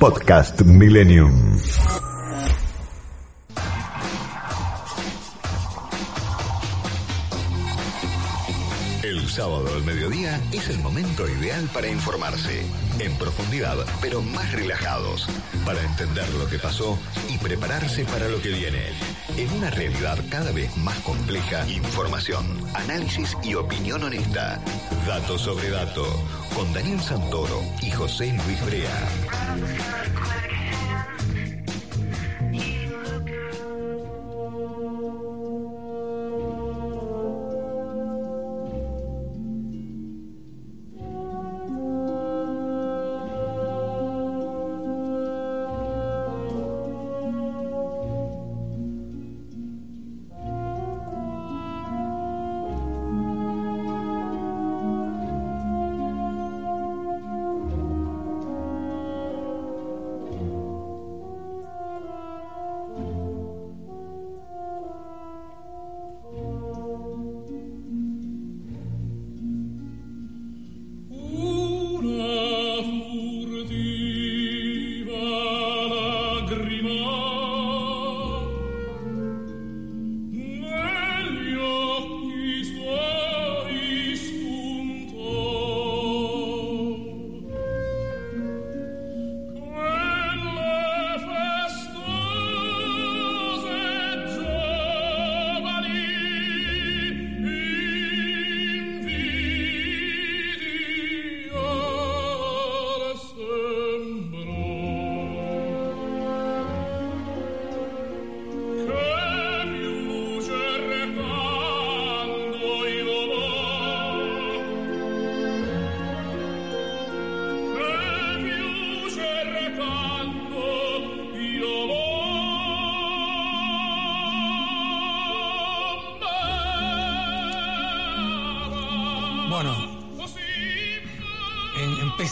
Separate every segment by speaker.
Speaker 1: Podcast Millennium.
Speaker 2: Sábado al mediodía es el momento ideal para informarse, en profundidad, pero más relajados, para entender lo que pasó y prepararse para lo que viene. En una realidad cada vez más compleja, información, análisis y opinión honesta. Dato sobre dato, con Daniel Santoro y José Luis Brea.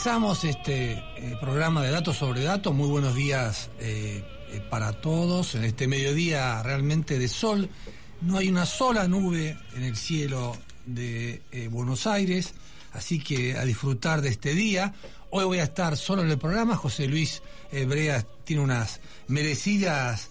Speaker 3: En- empezamos este eh, programa de datos sobre datos. Muy buenos días eh, eh, para todos. En este mediodía realmente de sol, no hay una sola nube en el cielo de Buenos Aires, así que a disfrutar de este día. Hoy voy a estar solo en el programa. José Luis Brea tiene unas merecidas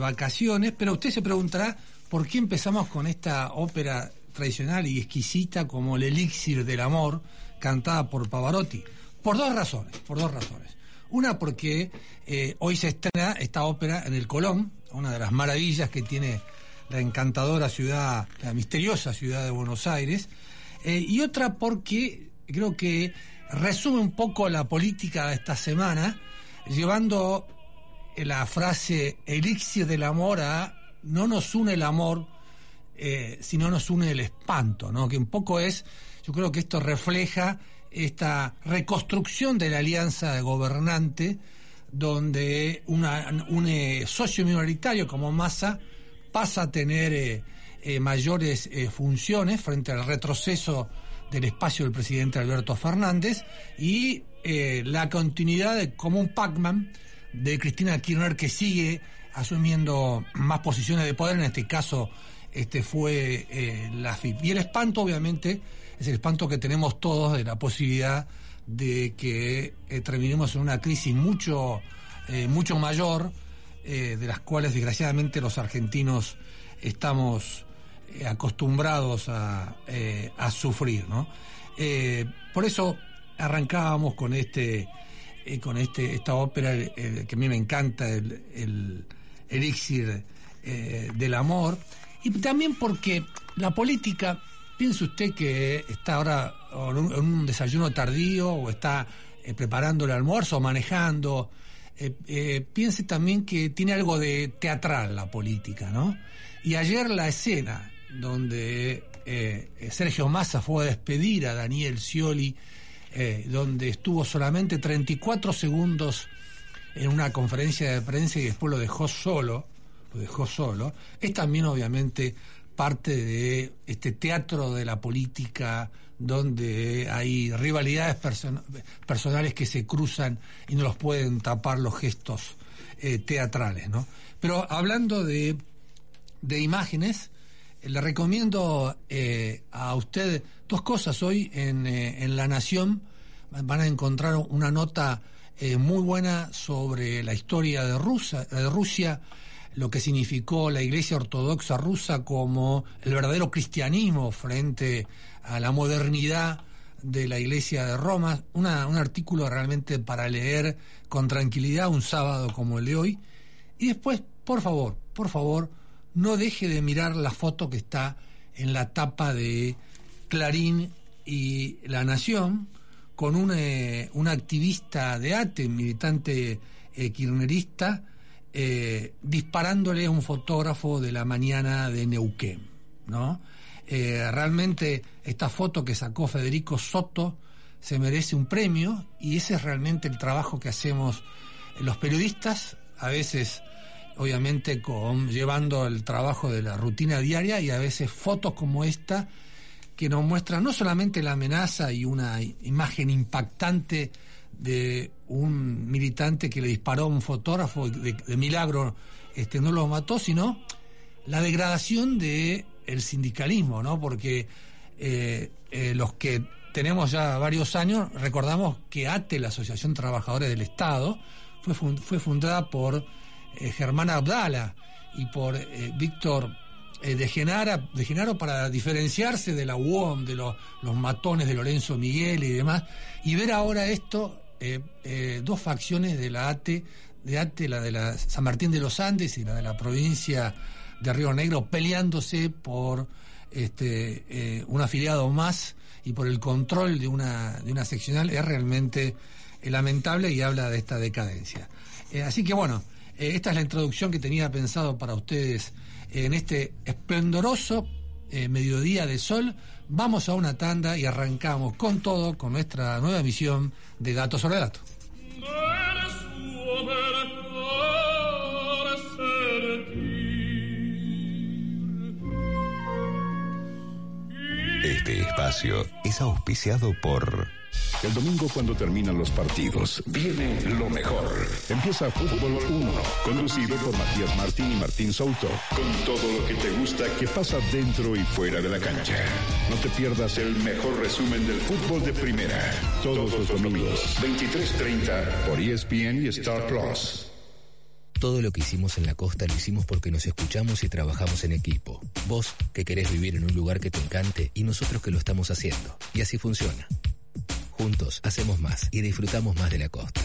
Speaker 3: vacaciones, pero usted se preguntará por qué empezamos con esta ópera tradicional y exquisita como el elixir del amor, cantada por Pavarotti. Por dos razones, por dos razones. Una porque eh, hoy se estrena esta ópera en el Colón, una de las maravillas que tiene la encantadora ciudad, la misteriosa ciudad de Buenos Aires, eh, y otra porque creo que resume un poco la política de esta semana, llevando la frase elixir del amor a no nos une el amor, eh, sino nos une el espanto, ¿no? Que un poco es, yo creo que esto refleja esta reconstrucción de la alianza gobernante, donde una, un eh, socio minoritario como Massa pasa a tener eh, eh, mayores eh, funciones frente al retroceso del espacio del presidente Alberto Fernández y eh, la continuidad de, como un Pac-Man de Cristina Kirchner que sigue asumiendo más posiciones de poder, en este caso este fue la FIP. Y el espanto, obviamente, es el espanto que tenemos todos de la posibilidad de que eh, terminemos en una crisis mucho, eh, mucho mayor, eh, de las cuales desgraciadamente los argentinos estamos acostumbrados a, sufrir, ¿no? Por eso arrancábamos con este con este esta ópera que a mí me encanta el, el elixir del amor y también porque la política piense usted que está ahora en un, desayuno tardío o está eh, preparando el almuerzo o manejando eh, eh, piense también que tiene algo de teatral la política, ¿no? Y ayer la escena donde Sergio Massa fue a despedir a Daniel Scioli, donde estuvo solamente 34 segundos en una conferencia de prensa y después lo dejó solo, lo dejó solo, es también obviamente parte de este teatro de la política donde hay rivalidades person personales que se cruzan y no los pueden tapar los gestos eh, teatrales, ¿no? Pero hablando de, de imágenes, eh, le recomiendo eh, a usted dos cosas. Hoy en, eh, en La Nación van a encontrar una nota eh, muy buena sobre la historia de, Rusa, de Rusia, lo que significó la Iglesia Ortodoxa rusa como el verdadero cristianismo frente a la modernidad de la Iglesia de Roma. Una, un artículo realmente para leer con tranquilidad un sábado como el de hoy. Y después, por favor, por favor, no deje de mirar la foto que está en la tapa de Clarín y La Nación con un, eh, un activista de ATE, militante eh, kirchnerista, eh, disparándole a un fotógrafo de la mañana de Neuquén, ¿no? Eh, realmente esta foto que sacó Federico Soto se merece un premio y ese es realmente el trabajo que hacemos los periodistas, a veces obviamente con, llevando el trabajo de la rutina diaria y a veces fotos como esta que nos muestran no solamente la amenaza y una imagen impactante de un militante que le disparó a un fotógrafo de, milagro este no lo mató sino la degradación de el sindicalismo no porque eh, eh, los que tenemos ya varios años recordamos que ATE la Asociación Trabajadores del Estado fue, fue fundada por eh, Germán Abdala y por Víctor de, de Genaro para diferenciarse de la UOM, de los, los matones de Lorenzo Miguel y demás, y ver ahora esto, eh, eh, dos facciones de la ATE, de ATE, la de la San Martín de los Andes y la de la provincia de Río Negro, peleándose por este, eh, un afiliado más y por el control de una, de una seccional, es realmente lamentable y habla de esta decadencia. Así que bueno, esta es la introducción que tenía pensado para ustedes en este esplendoroso mediodía de sol. Vamos a una tanda y arrancamos con todo con nuestra nueva emisión de Datos sobre Datos.
Speaker 2: Este espacio es auspiciado por...
Speaker 4: El domingo cuando terminan los partidos, viene lo mejor. Empieza Fútbol 1, conducido por Matías Martín y Martín Souto, con todo lo que te gusta que pasa dentro y fuera de la cancha. No te pierdas el mejor resumen del fútbol de primera, todos los domingos, 23.30 por ESPN y Star Plus.
Speaker 5: Todo lo que hicimos en la costa lo hicimos porque nos escuchamos y trabajamos en equipo. Vos, que querés vivir en un lugar que te encante, y nosotros que lo estamos haciendo. Y así funciona. Juntos hacemos más y disfrutamos más de la costa.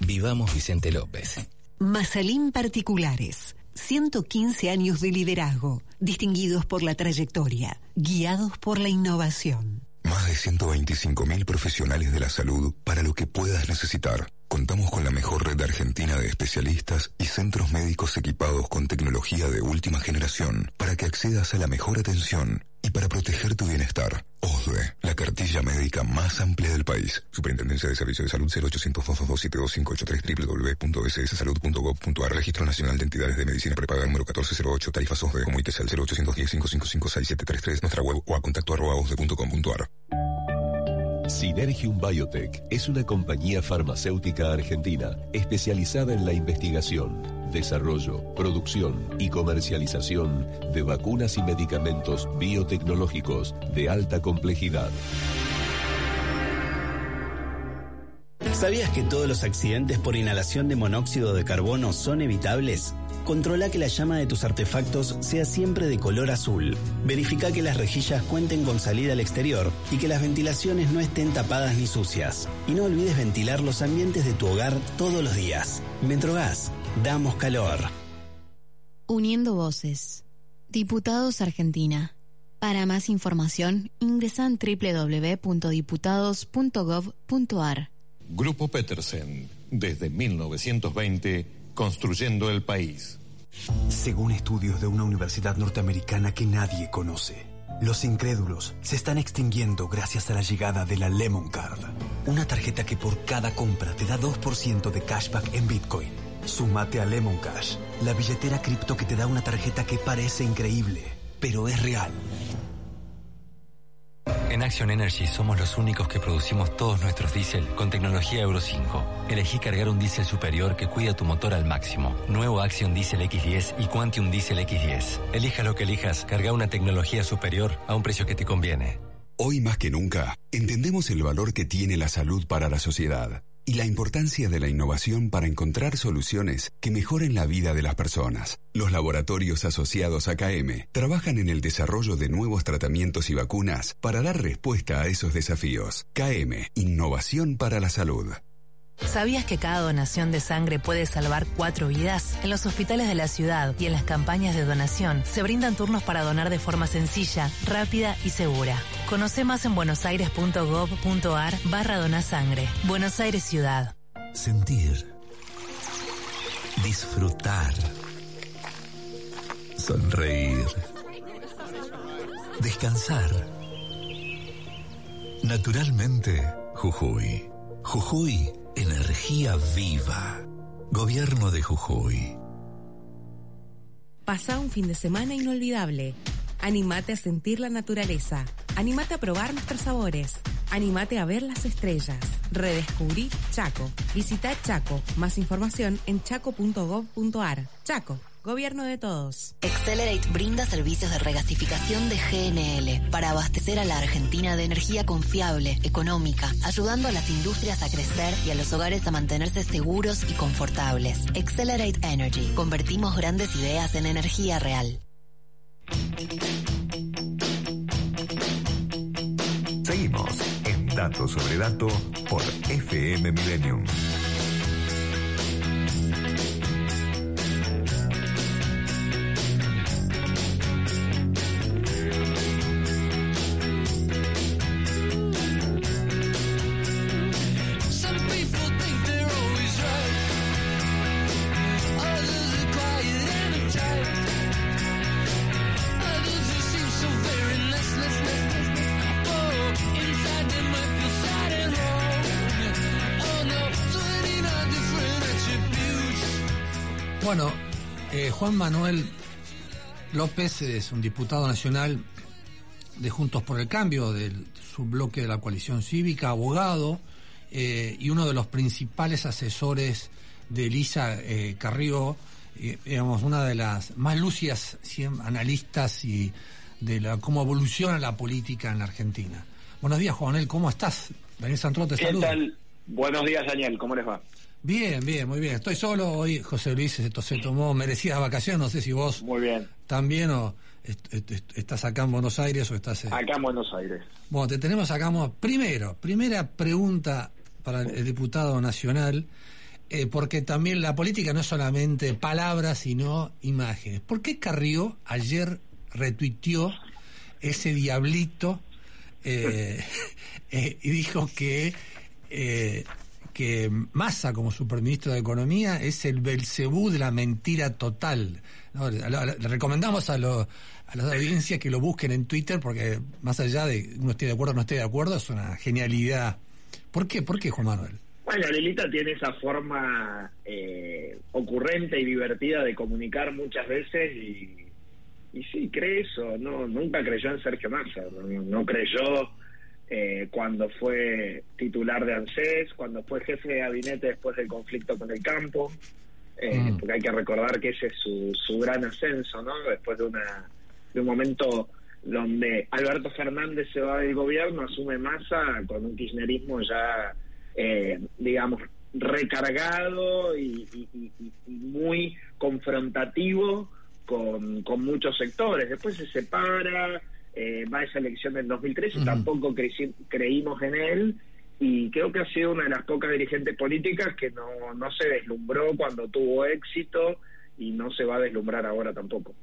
Speaker 5: Vivamos Vicente López.
Speaker 6: Mazalín Particulares. 115 años de liderazgo, distinguidos por la trayectoria, guiados por la innovación.
Speaker 7: Más de 125.000 profesionales de la salud para lo que puedas necesitar. Contamos con la mejor red argentina de especialistas y centros médicos equipados con tecnología de última generación para que accedas a la mejor atención y para proteger tu bienestar. OSDE, la cartilla médica más amplia del país. Superintendencia de Servicios de Salud 0800 222 www.sssalud.gov.ar Registro Nacional de Entidades de Medicina Prepaga número 1408 Tarifas OSDE Comuníquese al 0810 555 6733 nuestra web o a contacto arroba
Speaker 8: Synergium Biotech es una compañía farmacéutica argentina especializada en la investigación, desarrollo, producción y comercialización de vacunas y medicamentos biotecnológicos de alta complejidad.
Speaker 9: ¿Sabías que todos los accidentes por inhalación de monóxido de carbono son evitables? Controla que la llama de tus artefactos sea siempre de color azul. Verifica que las rejillas cuenten con salida al exterior y que las ventilaciones no estén tapadas ni sucias. Y no olvides ventilar los ambientes de tu hogar todos los días. Metrogas, damos calor.
Speaker 10: Uniendo voces. Diputados Argentina. Para más información, ingresa en www.diputados.gov.ar.
Speaker 11: Grupo Petersen, desde 1920, construyendo el país.
Speaker 12: Según estudios de una universidad norteamericana que nadie conoce, Los incrédulos se están extinguiendo gracias a la llegada de la Lemon Card, una tarjeta que por cada compra te da 2% de cashback en Bitcoin. Súmate a Lemon Cash, la billetera cripto que te da una tarjeta que parece increíble, pero es real.
Speaker 13: En Action Energy somos los únicos que producimos todos nuestros diésel con tecnología Euro 5. Elegí cargar un diésel superior que cuida tu motor al máximo. Nuevo Action Diesel X10 y Quantium Diesel X10. Elija lo que elijas, carga una tecnología superior a un precio que te conviene.
Speaker 7: Hoy más que nunca, entendemos el valor que tiene la salud para la sociedad y la importancia de la innovación para encontrar soluciones que mejoren la vida de las personas. Los laboratorios asociados a KM trabajan en el desarrollo de nuevos tratamientos y vacunas para dar respuesta a esos desafíos. KM, Innovación para la Salud.
Speaker 14: ¿Sabías que cada donación de sangre puede salvar cuatro vidas? En los hospitales de la ciudad y en las campañas de donación se brindan turnos para donar de forma sencilla, rápida y segura. Conoce más en buenosaires.gov.ar barra donasangre. Buenos Aires Ciudad.
Speaker 15: Sentir. Disfrutar. Sonreír. Descansar. Naturalmente, Jujuy. Jujuy Energía viva. Gobierno de Jujuy.
Speaker 16: Pasa un fin de semana inolvidable. Animate a sentir la naturaleza. Animate a probar nuestros sabores. Animate a ver las estrellas. Redescubrí Chaco. Visita Chaco. Más información en chaco.gov.ar. Chaco. Gobierno de todos.
Speaker 17: Accelerate brinda servicios de regasificación de GNL para abastecer a la Argentina de energía confiable, económica, ayudando a las industrias a crecer y a los hogares a mantenerse seguros y confortables. Accelerate Energy. Convertimos grandes ideas en energía real.
Speaker 1: Seguimos en Dato sobre Dato por FM Millennium.
Speaker 3: Bueno, eh, Juan Manuel López es un diputado nacional de Juntos por el Cambio, del subbloque de la coalición cívica, abogado eh, y uno de los principales asesores de Elisa eh, Carrió, eh, digamos, una de las más lúcidas siem- analistas y de la, cómo evoluciona la política en la Argentina. Buenos días, Juan Manuel, ¿cómo estás? Daniel te
Speaker 18: ¿Qué tal? Buenos días, Daniel. ¿Cómo les va?
Speaker 3: Bien, bien, muy bien. Estoy solo hoy. José Luis se, se tomó merecidas vacaciones. No sé si vos
Speaker 18: Muy bien.
Speaker 3: también o est- est- est- estás acá en Buenos Aires o estás.
Speaker 18: Acá en Buenos Aires.
Speaker 3: Bueno, te tenemos acá. Primero, primera pregunta para el, diputado nacional, eh, porque también la política no es solamente palabras, sino imágenes. ¿Por qué Carrió ayer retuiteó ese diablito eh, eh, y dijo que que Massa como superministro de Economía es el Belcebú de la mentira total. ¿no? Le, recomendamos a, lo- a las audiencias que lo busquen en Twitter porque más allá de uno esté de acuerdo o no esté de acuerdo es una genialidad. ¿Por qué? ¿Por qué, Juan Manuel?
Speaker 18: Bueno, Lilita tiene esa forma eh, ocurrente y divertida de comunicar muchas veces y, y sí, cree eso. No, nunca creyó en Sergio Massa. No, no creyó eh, cuando fue titular de ANSES, cuando fue jefe de gabinete después del conflicto con el campo. eh,
Speaker 19: Mm.
Speaker 18: Porque hay que recordar que ese es su, su gran ascenso, ¿no? Después de, una, de un momento donde Alberto Fernández se va del gobierno, asume Massa con un kirchnerismo ya, eh, digamos, recargado y, y- y- y- y muy confrontativo con, con muchos sectores. Después se separa, eh, va a esa elección del 2013, tampoco creci- creímos en él y creo que ha sido una de las pocas dirigentes políticas que no, no se deslumbró cuando tuvo éxito y no se va a deslumbrar ahora tampoco.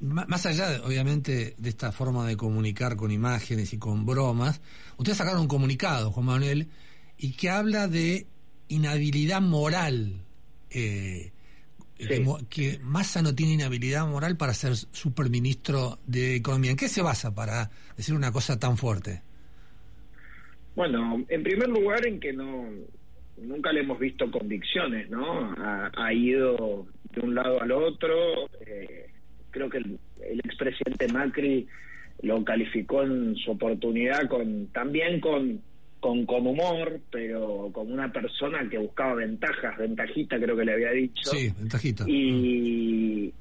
Speaker 3: Más allá, obviamente, de esta forma de comunicar con imágenes y con bromas, ustedes sacaron un comunicado, Juan Manuel, y que habla de inhabilidad moral. eh, que, Massa no tiene inhabilidad moral para ser superministro de Economía. ¿En qué se basa para decir una cosa tan fuerte?
Speaker 18: Bueno, en primer lugar en que no nunca le hemos visto convicciones, ¿no? Ha, ha ido de un lado al otro. eh, creo que el, el expresidente Macri lo calificó en su oportunidad con también con, con con humor, pero como una persona que buscaba ventajas, ventajita creo que le había dicho.
Speaker 3: Sí, ventajita.
Speaker 18: Y,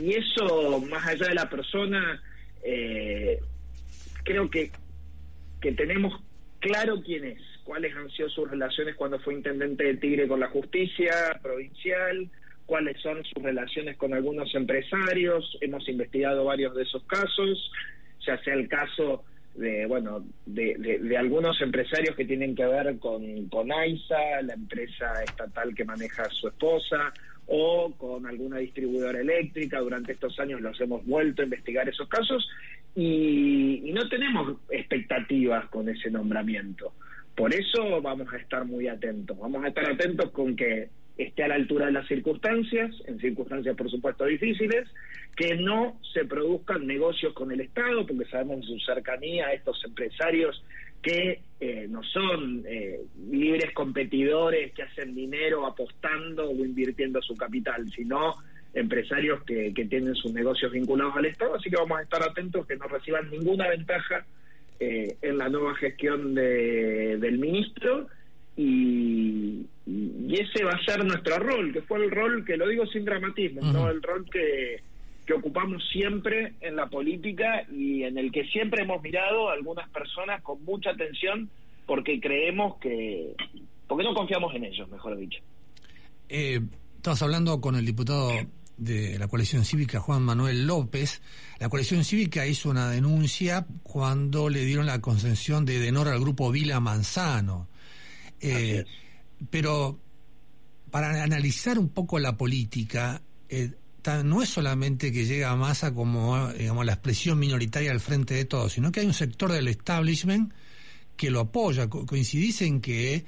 Speaker 18: y eso, más allá de la persona, eh, creo que, que tenemos claro quién es, cuáles han sido sus relaciones cuando fue intendente de Tigre con la justicia provincial, cuáles son sus relaciones con algunos empresarios, hemos investigado varios de esos casos, ya sea el caso de bueno de, de- algunos empresarios que tienen que ver con, con AISA, la empresa estatal que maneja su esposa, o con alguna distribuidora eléctrica. Durante estos años los hemos vuelto a investigar esos casos y, y no tenemos expectativas con ese nombramiento. Por eso vamos a estar muy atentos. Vamos a estar atentos con que esté a la altura de las circunstancias, en circunstancias por supuesto difíciles, que no se produzcan negocios con el Estado, porque sabemos su cercanía a estos empresarios que eh, no son eh, libres competidores que hacen dinero apostando o invirtiendo su capital, sino empresarios que, que tienen sus negocios vinculados al Estado, así que vamos a estar atentos que no reciban ninguna ventaja eh, en la nueva gestión de- del ministro y, y ese va a ser nuestro rol, que fue el rol, que lo digo sin dramatismo, ¿no? el rol que, que ocupamos siempre en la política y en el que siempre hemos mirado a algunas personas con mucha atención porque creemos que, porque no confiamos en ellos, mejor dicho.
Speaker 3: Eh, estabas hablando con el diputado de la coalición cívica, Juan Manuel López. La coalición cívica hizo una denuncia cuando le dieron la concesión de Denor al grupo Vila Manzano. Eh, pero para analizar un poco la política, eh, no es solamente que llega a masa como digamos, la expresión minoritaria al frente de todo, sino que hay un sector del establishment que lo apoya. Co- Coincidís en que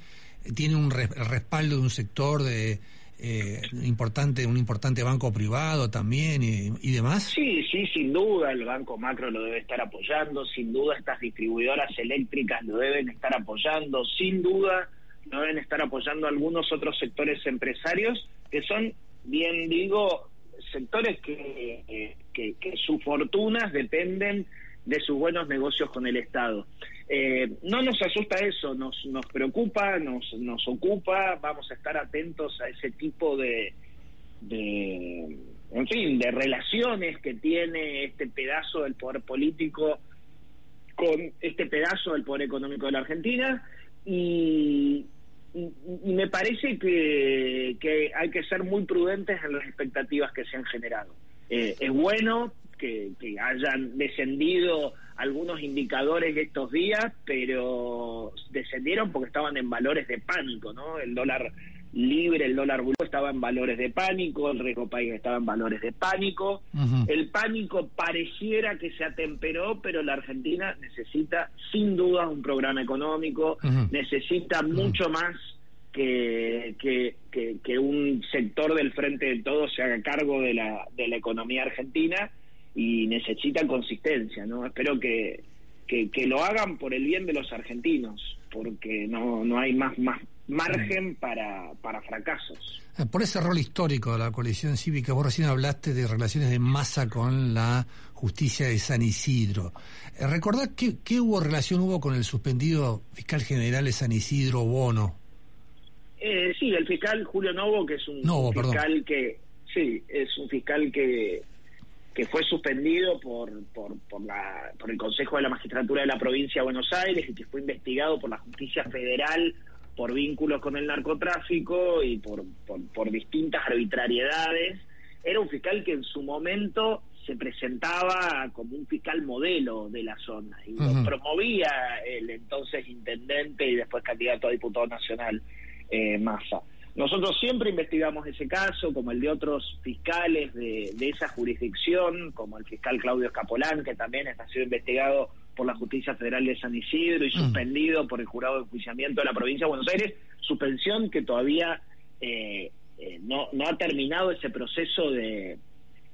Speaker 3: tiene un re- respaldo de un sector de eh, importante, un importante banco privado también y, y demás.
Speaker 18: Sí, sí, sin duda el Banco Macro lo debe estar apoyando, sin duda estas distribuidoras eléctricas lo deben estar apoyando, sin duda lo deben estar apoyando algunos otros sectores empresarios que son, bien digo, sectores que, que sus fortunas dependen de sus buenos negocios con el Estado. Eh, no nos asusta eso, nos, nos preocupa, nos, nos ocupa, vamos a estar atentos a ese tipo de, de, en fin, de relaciones que tiene este pedazo del poder político con este pedazo del poder económico de la Argentina y, me parece que, que hay que ser muy prudentes en las expectativas que se han generado. Eh, es bueno que hayan descendido algunos indicadores estos días, pero descendieron porque estaban en valores de pánico, ¿no? El dólar libre, el dólar blue estaba en valores de pánico, el riesgo país estaba en valores de pánico. El pánico pareciera que se atemperó, pero la Argentina necesita sin duda un programa económico, necesita mucho más que, que, que, que un sector del frente de todos se haga cargo de la, de la economía argentina y necesita consistencia, ¿no? Espero que, que, que lo hagan por el bien de los argentinos, porque no, no hay más, más margen para, para fracasos.
Speaker 3: Eh, Por ese rol histórico de la coalición cívica, vos recién hablaste de relaciones de masa con la justicia de San Isidro. Eh, ¿Recordás qué, qué hubo relación hubo con el suspendido fiscal general de San Isidro Bono?
Speaker 18: Eh, sí, el fiscal Julio Novo, que es un
Speaker 3: Novo, perdón.
Speaker 18: fiscal que, sí, es un fiscal que, que fue suspendido por, por, por, la, por el Consejo de la Magistratura de la Provincia de Buenos Aires y que fue investigado por la Justicia Federal por vínculos con el narcotráfico y por, por, por distintas arbitrariedades. Era un fiscal que en su momento se presentaba como un fiscal modelo de la zona y lo promovía el entonces intendente y después candidato a diputado nacional eh, Massa. Nosotros siempre investigamos ese caso, como el de otros fiscales de, de esa jurisdicción, como el fiscal Claudio Escapolán, que también está siendo investigado por la Justicia Federal de San Isidro y suspendido por el jurado de enjuiciamiento de la provincia de Buenos Aires, suspensión que todavía eh, eh, no, no ha terminado ese proceso de,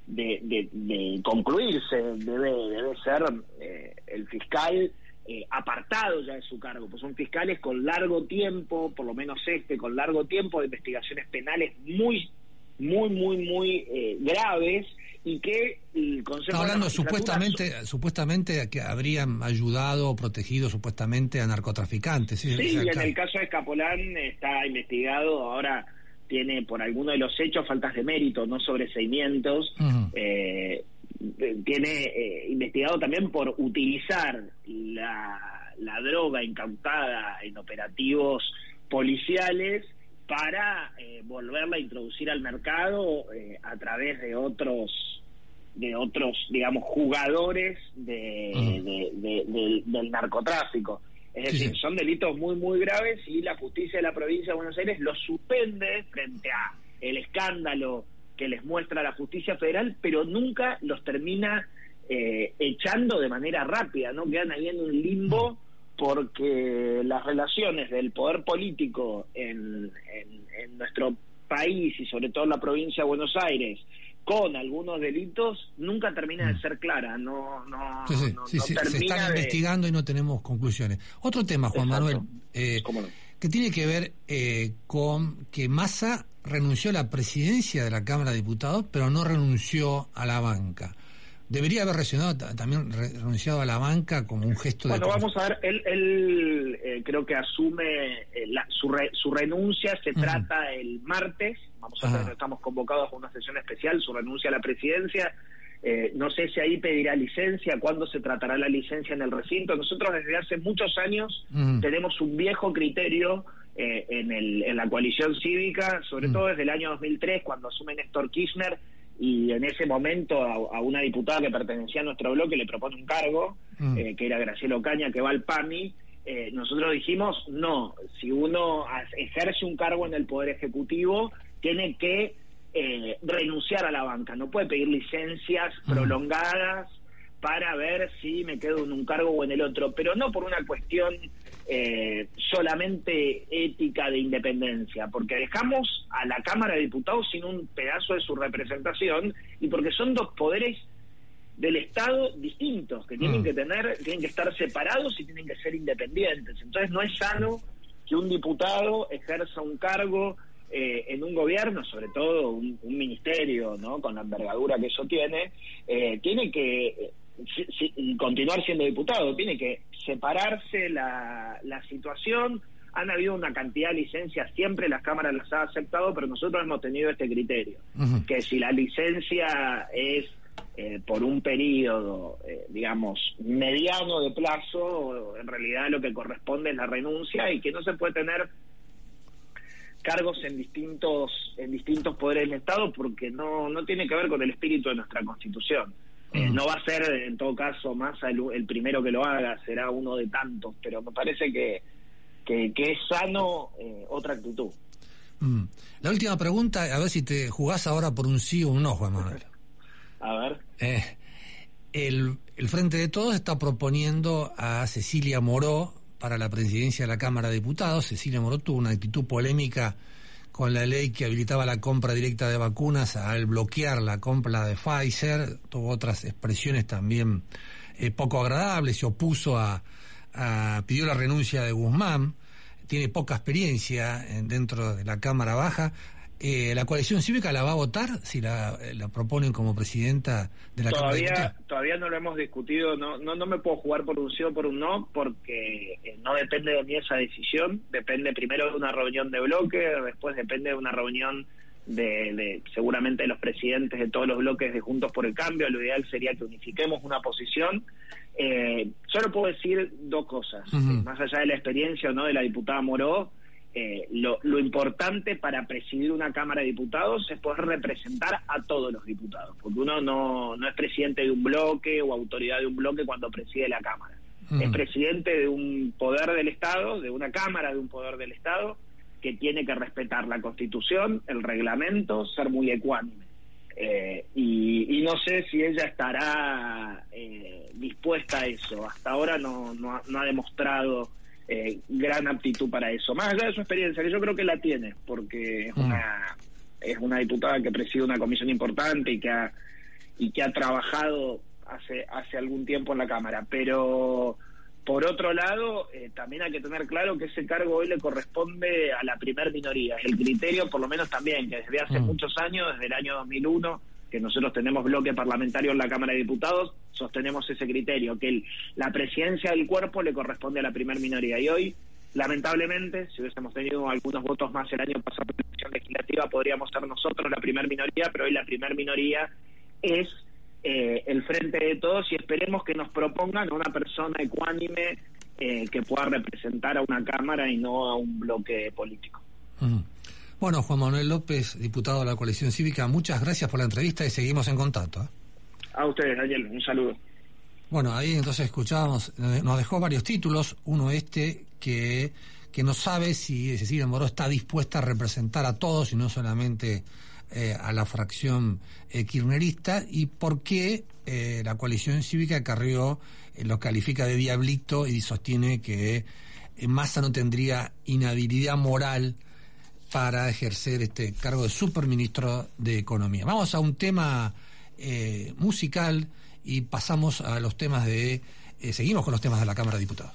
Speaker 18: de, de- de concluirse. Debe, debe ser eh, el fiscal eh, apartado ya de su cargo, pues son fiscales con largo tiempo, por lo menos este, con largo tiempo de investigaciones penales muy, muy, muy, muy eh, graves y que el Consejo
Speaker 3: Está hablando supuestamente, supuestamente que habrían ayudado o protegido supuestamente a narcotraficantes. ¿sí?
Speaker 18: Y en el caso de Escapolán está investigado, ahora tiene por alguno de los hechos faltas de mérito, no sobreseimientos. Eh, eh, tiene eh, investigado también por utilizar la, la droga incautada en operativos policiales para eh, volverla a introducir al mercado eh, a través de otros de otros digamos jugadores de, de- de- del- del narcotráfico. Es
Speaker 3: Sí,
Speaker 18: decir
Speaker 3: sí.
Speaker 18: son delitos muy muy graves y la justicia de la provincia de Buenos Aires los suspende frente a el escándalo que les muestra la justicia federal pero nunca los termina eh, echando de manera rápida no quedan ahí en un limbo porque las relaciones del poder político en, en- en nuestro país y sobre todo en la provincia de Buenos Aires con algunos delitos nunca termina de ser clara, no, no,
Speaker 3: Sí, sí,
Speaker 18: no- no
Speaker 3: sí, se están
Speaker 18: de-
Speaker 3: investigando y no tenemos conclusiones. Otro tema, Juan
Speaker 18: Exacto.
Speaker 3: Manuel, eh, que tiene que ver eh, con que Massa renunció a la presidencia de la Cámara de Diputados, pero no renunció a la banca. Debería haber reaccionado ta- también re- renunciado a la banca como un gesto
Speaker 18: Bueno,
Speaker 3: de...
Speaker 18: vamos a ver, él, él, eh, creo que asume eh, la- su, re- su renuncia, se trata el martes, vamos a ver, estamos convocados a una sesión especial, su renuncia a la presidencia, eh, no sé si ahí pedirá licencia, cuándo se tratará la licencia en el recinto. Nosotros desde hace muchos años tenemos un viejo criterio eh, en, el, en la coalición cívica, sobre todo desde el año 2003, cuando asume Néstor Kirchner, y en ese momento a, a una diputada que pertenecía a nuestro bloque le propone un cargo,
Speaker 3: Mm.
Speaker 18: eh, que era Graciela Ocaña, que va al PAMI, eh, nosotros dijimos, no, si uno ejerce un cargo en el Poder Ejecutivo, tiene que eh, renunciar a la banca, no puede pedir licencias prolongadas para ver si me quedo en un cargo o en el otro, pero no por una cuestión eh, solamente ética de independencia, porque dejamos a la Cámara de Diputados sin un pedazo de su representación y porque son dos poderes del Estado distintos, que tienen
Speaker 3: Mm.
Speaker 18: que tener, tienen que estar separados y tienen que ser independientes. Entonces no es sano que un diputado ejerza un cargo eh, en un gobierno, sobre todo un, un ministerio, ¿no? Con la envergadura que eso tiene, eh, tiene que si- si- continuar siendo diputado, tiene que separarse la, la situación. Han habido una cantidad de licencias, siempre las cámaras las ha aceptado, pero nosotros hemos tenido este criterio que si la licencia es eh, por un periodo, eh, digamos, mediano de plazo, en realidad lo que corresponde es la renuncia y que no se puede tener cargos en distintos en distintos poderes del Estado porque no no tiene que ver con el espíritu de nuestra Constitución. Eh,
Speaker 3: Mm.
Speaker 18: no va a ser, en todo caso, más el, el primero que lo haga, será uno de tantos, pero me parece que, que, que es sano eh, otra actitud.
Speaker 3: Mm. La última pregunta, a ver si te jugás ahora por un sí o un no, Juan Manuel.
Speaker 18: A ver.
Speaker 3: Eh, el, el Frente de Todos está proponiendo a Cecilia Moró para la presidencia de la Cámara de Diputados. Cecilia Moró tuvo una actitud polémica con la ley que habilitaba la compra directa de vacunas al bloquear la compra de Pfizer. Tuvo otras expresiones también eh, poco agradables. Se opuso a, a- pidió la renuncia de Guzmán. Tiene poca experiencia en- dentro de la Cámara Baja. Eh, ¿La coalición cívica la va a votar si la, la proponen como presidenta de la Cámara de
Speaker 18: todavía
Speaker 3: Diputados?
Speaker 18: todavía no lo hemos discutido no no no me puedo jugar por un sí o por un no porque eh, no depende de mí esa decisión depende primero de una reunión de bloque después depende de una reunión de, de seguramente de los presidentes de todos los bloques de Juntos por el Cambio lo ideal sería que unifiquemos una posición eh, solo puedo decir dos cosas. Eh, más allá de la experiencia o no de la diputada Moró eh, lo, lo importante para presidir una Cámara de Diputados es poder representar a todos los diputados, porque uno no, no es presidente de un bloque o autoridad de un bloque cuando preside la Cámara.
Speaker 3: Mm.
Speaker 18: Es presidente de un poder del Estado, de una Cámara de un poder del Estado, que tiene que respetar la Constitución, el reglamento, ser muy ecuánime. Eh, y, y no sé si ella estará eh, dispuesta a eso. Hasta ahora no, no, no ha demostrado eh, gran aptitud para eso. Más allá de su experiencia, que yo creo que la tiene, porque es
Speaker 3: Mm.
Speaker 18: una, es una diputada que preside una comisión importante y que ha, y que ha trabajado hace, hace algún tiempo en la Cámara. Pero por otro lado, eh, también hay que tener claro que ese cargo hoy le corresponde a la primer minoría. El criterio, por lo menos también, que desde hace
Speaker 3: Mm.
Speaker 18: muchos años, desde el año 2001, que nosotros tenemos bloque parlamentario en la Cámara de Diputados, sostenemos ese criterio, que la presidencia del cuerpo le corresponde a la primer minoría. Y hoy, lamentablemente, si hubiésemos tenido algunos votos más el año pasado en la elección legislativa, podríamos ser nosotros la primer minoría, pero hoy la primer minoría es eh, el frente de todos y esperemos que nos propongan una persona ecuánime eh, que pueda representar a una Cámara y no a un bloque político.
Speaker 3: Bueno, Juan Manuel López, diputado de la coalición cívica, muchas gracias por la entrevista y seguimos en contacto. ¿eh?
Speaker 18: A ustedes, Daniel, un saludo.
Speaker 3: Bueno, ahí entonces escuchábamos, eh, nos dejó varios títulos, uno este que, que no sabe si Cecilia Moró está dispuesta a representar a todos y no solamente eh, a la fracción eh, kirchnerista y por qué eh, la coalición cívica Carrió lo califica de diablito y sostiene que Massa no tendría inhabilidad moral para ejercer este cargo de superministro de Economía. Vamos a un tema eh, musical y pasamos a los temas de... eh, seguimos con los temas de la Cámara de Diputados.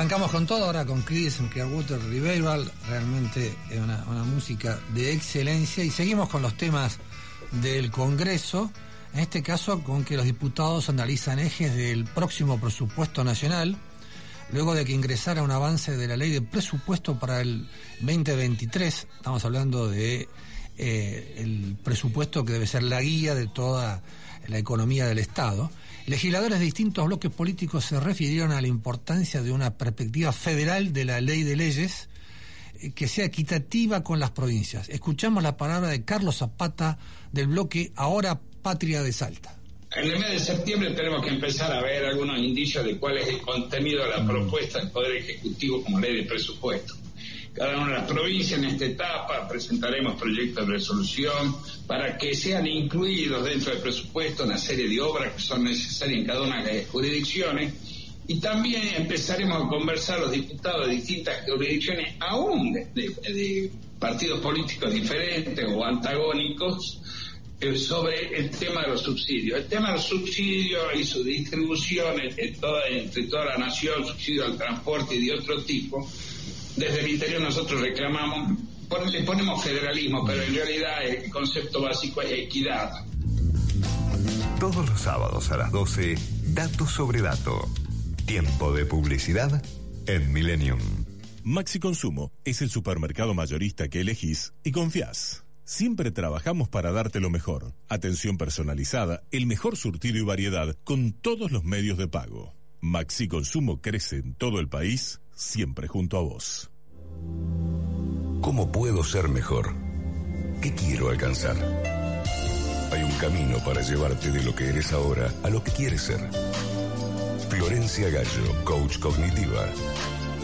Speaker 3: Arrancamos con todo, ahora con Chris Clearwater Revival, realmente una, una música de excelencia. Y seguimos con los temas del Congreso, en este caso con que los diputados analizan ejes del próximo presupuesto nacional, luego de que ingresara un avance de la ley de presupuesto para el 2023, estamos hablando de eh, el presupuesto que debe ser la guía de toda la economía del Estado. Legisladores de distintos bloques políticos se refirieron a la importancia de una perspectiva federal de la ley de leyes eh, que sea equitativa con las provincias. Escuchamos la palabra de Carlos Zapata del bloque Ahora Patria de Salta.
Speaker 20: En el mes de septiembre tenemos que empezar a ver algunos indicios de cuál es el contenido de la propuesta del Poder Ejecutivo como ley de presupuesto. Cada una de las provincias en esta etapa presentaremos proyectos de resolución para que sean incluidos dentro del presupuesto una serie de obras que son necesarias en cada una de las jurisdicciones y también empezaremos a conversar los diputados de distintas jurisdicciones, aún de, de- partidos políticos diferentes o antagónicos, eh, sobre el tema de los subsidios. El tema de los subsidios y su distribución entre toda, entre toda la nación, subsidio al transporte y de otro tipo, desde el interior nosotros reclamamos, pon- le ponemos federalismo, pero en realidad el concepto básico es equidad.
Speaker 1: Todos los sábados a las 12, Datos sobre Dato. Tiempo de publicidad en Millennium.
Speaker 21: Maxi Consumo es el supermercado mayorista que elegís y confiás. siempre trabajamos para darte lo mejor. Atención personalizada, el mejor surtido y variedad con todos los medios de pago. Maxi Consumo crece en todo el país, siempre junto a vos.
Speaker 7: ¿Cómo puedo ser mejor? ¿Qué quiero alcanzar? Hay un camino para llevarte de lo que eres ahora a lo que quieres ser. Florencia Gallo, coach cognitiva.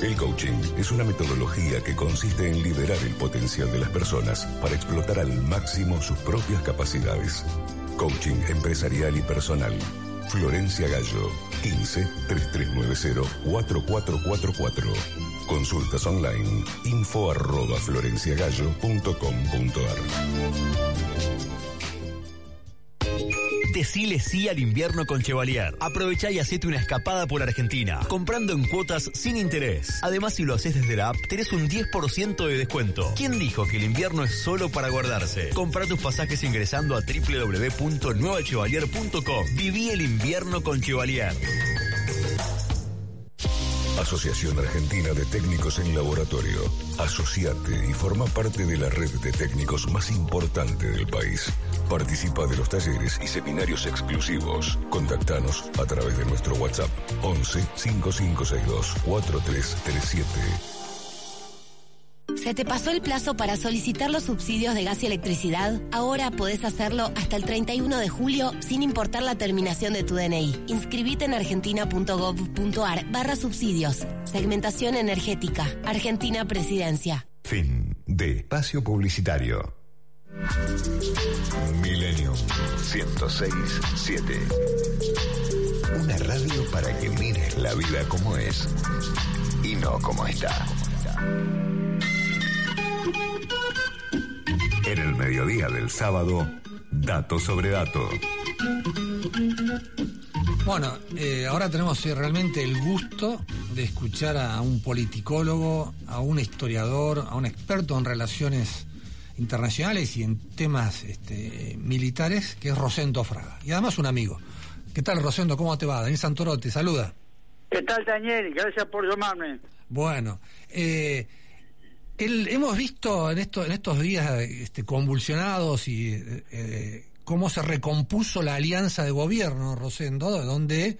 Speaker 7: El coaching es una metodología que consiste en liberar el potencial de las personas para explotar al máximo sus propias capacidades. Coaching empresarial y personal. Florencia Gallo, 15 3390 4444. Consultas online, info arroba florenciagallo.com.ar.
Speaker 22: Decile sí al invierno con Chevalier. Aprovecha y hacete una escapada por Argentina, comprando en cuotas sin interés. Además, si lo haces desde la app, tenés un 10% de descuento. ¿Quién dijo que el invierno es solo para guardarse? Compra tus pasajes ingresando a www.nuevachevalier.com. Viví el invierno con Chevalier.
Speaker 7: Asociación Argentina de Técnicos en Laboratorio. Asociate y forma parte de la red de técnicos más importante del país. Participa de los talleres y seminarios exclusivos. Contactanos a través de nuestro WhatsApp 11 5562 4337.
Speaker 19: ¿Se te pasó el plazo para solicitar los subsidios de gas y electricidad? Ahora podés hacerlo hasta el 31 de julio sin importar la terminación de tu DNI. Inscribite en argentina.gov.ar barra subsidios. Segmentación energética. Argentina Presidencia.
Speaker 1: Fin de espacio publicitario.
Speaker 23: Millennium 1067.
Speaker 1: Una radio para que mires la vida como es y no como está. En el mediodía del sábado, dato sobre dato.
Speaker 3: Bueno, eh, ahora tenemos eh, realmente el gusto de escuchar a un politicólogo, a un historiador, a un experto en relaciones internacionales y en temas este, militares, que es Rosendo Fraga. Y además un amigo. ¿Qué tal, Rosendo? ¿Cómo te va? Daniel Santoro te saluda.
Speaker 24: ¿Qué tal, Daniel? Gracias por llamarme.
Speaker 3: Bueno, eh, el- hemos visto en, esto, en estos días este, convulsionados y eh, eh, cómo se recompuso la alianza de gobierno, Rosendo, donde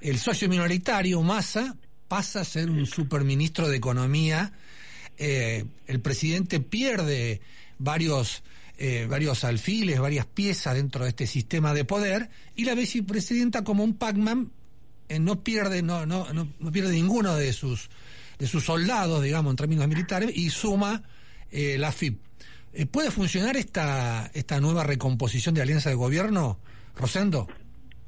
Speaker 3: el socio minoritario, Massa, pasa a ser un superministro de Economía. Eh, el presidente pierde varios, eh, varios alfiles, varias piezas dentro de este sistema de poder, y la vicepresidenta, como un Pac-Man, eh, no pierde no, no, no, no pierde ninguno de sus de sus soldados digamos en términos militares y suma eh, la FIP Eh, puede funcionar esta esta nueva recomposición de alianza de gobierno Rosendo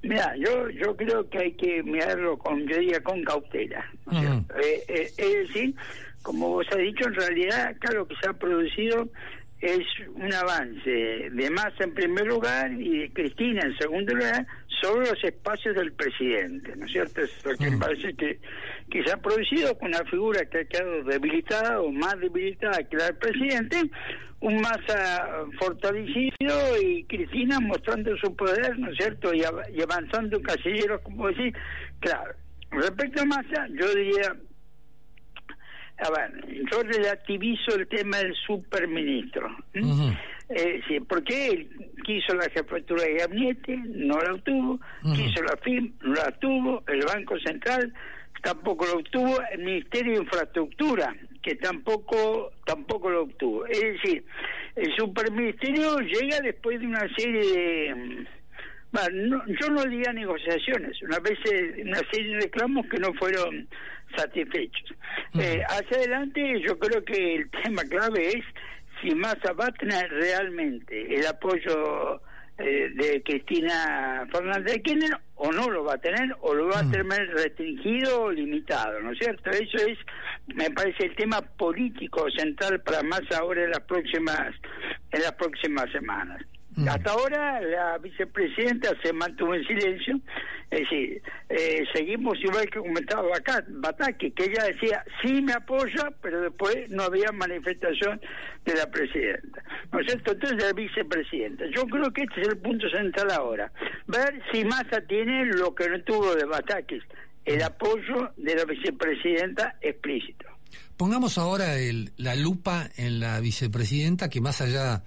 Speaker 24: Mira, yo yo creo que hay que mirarlo con, yo diría, con cautela. Eh, eh, es decir, como vos has dicho, en realidad acá lo que se ha producido es un avance de Massa en primer lugar y de Cristina en segundo lugar sobre los espacios del presidente, ¿no es cierto? Es lo que me parece que, que se ha producido con una figura que ha quedado debilitada o más debilitada que la del presidente, un Massa fortalecido y Cristina mostrando su poder, ¿no es cierto? Y, av- y avanzando en casilleros, como decir, claro. Respecto a Massa, yo diría, a ver, yo relativizo el tema del superministro. ¿m? Eh, sí, porque él quiso la jefatura de gabinete, no la obtuvo, quiso la FIM, no la obtuvo, el Banco Central tampoco lo obtuvo, el Ministerio de Infraestructura, que tampoco tampoco lo obtuvo. Es decir, el superministerio llega después de una serie de... bueno, no- yo no diría negociaciones, una vez eh, una serie de reclamos que no fueron satisfechos. Eh, hacia adelante yo creo que el tema clave es si Massa va a tener realmente el apoyo eh, de Cristina Fernández de Kirchner o no lo va a tener o lo va a tener restringido o limitado, ¿no es cierto? Eso es, me parece, el tema político central para Massa ahora en las próximas en las próximas semanas. Hasta ahora la vicepresidenta se mantuvo en silencio, es decir, eh, seguimos igual que comentaba acá, Bataki, que ella decía sí me apoya, pero después no había manifestación de la presidenta. ¿No es cierto? Entonces la vicepresidenta. Yo creo que este es el punto central ahora. Ver si Massa tiene lo que no tuvo de Batakis, el apoyo de la vicepresidenta explícito.
Speaker 3: pongamos ahora el- la lupa en la vicepresidenta que más allá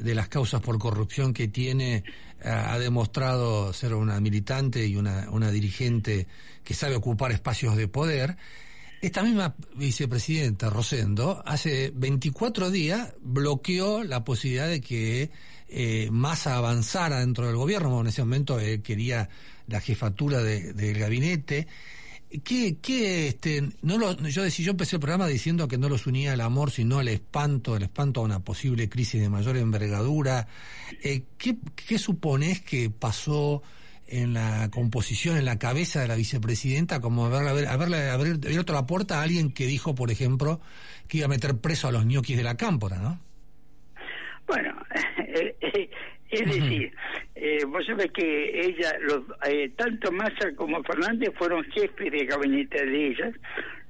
Speaker 3: de las causas por corrupción que tiene, ha ha demostrado ser una militante y una, una dirigente que sabe ocupar espacios de poder. Esta misma vicepresidenta Rosendo hace 24 días bloqueó la posibilidad de que eh, Massa avanzara dentro del gobierno. En ese momento eh, quería la jefatura de- del gabinete. ¿Qué, qué, este, no lo, yo, decí- yo empecé el programa diciendo que no los unía el amor, sino el espanto, el espanto a una posible crisis de mayor envergadura. Eh, ¿qué, ¿Qué suponés que pasó en la composición, en la cabeza de la vicepresidenta, como haberle, haber- haberle, haber abierto la puerta a alguien que dijo, por ejemplo, que iba a meter preso a los ñoquis de la cámpora, ¿no?
Speaker 24: Bueno, eh, eh, es decir, eh, vos sabés que ella, los, eh, tanto Massa como Fernández fueron jefes de gabinete de ellas.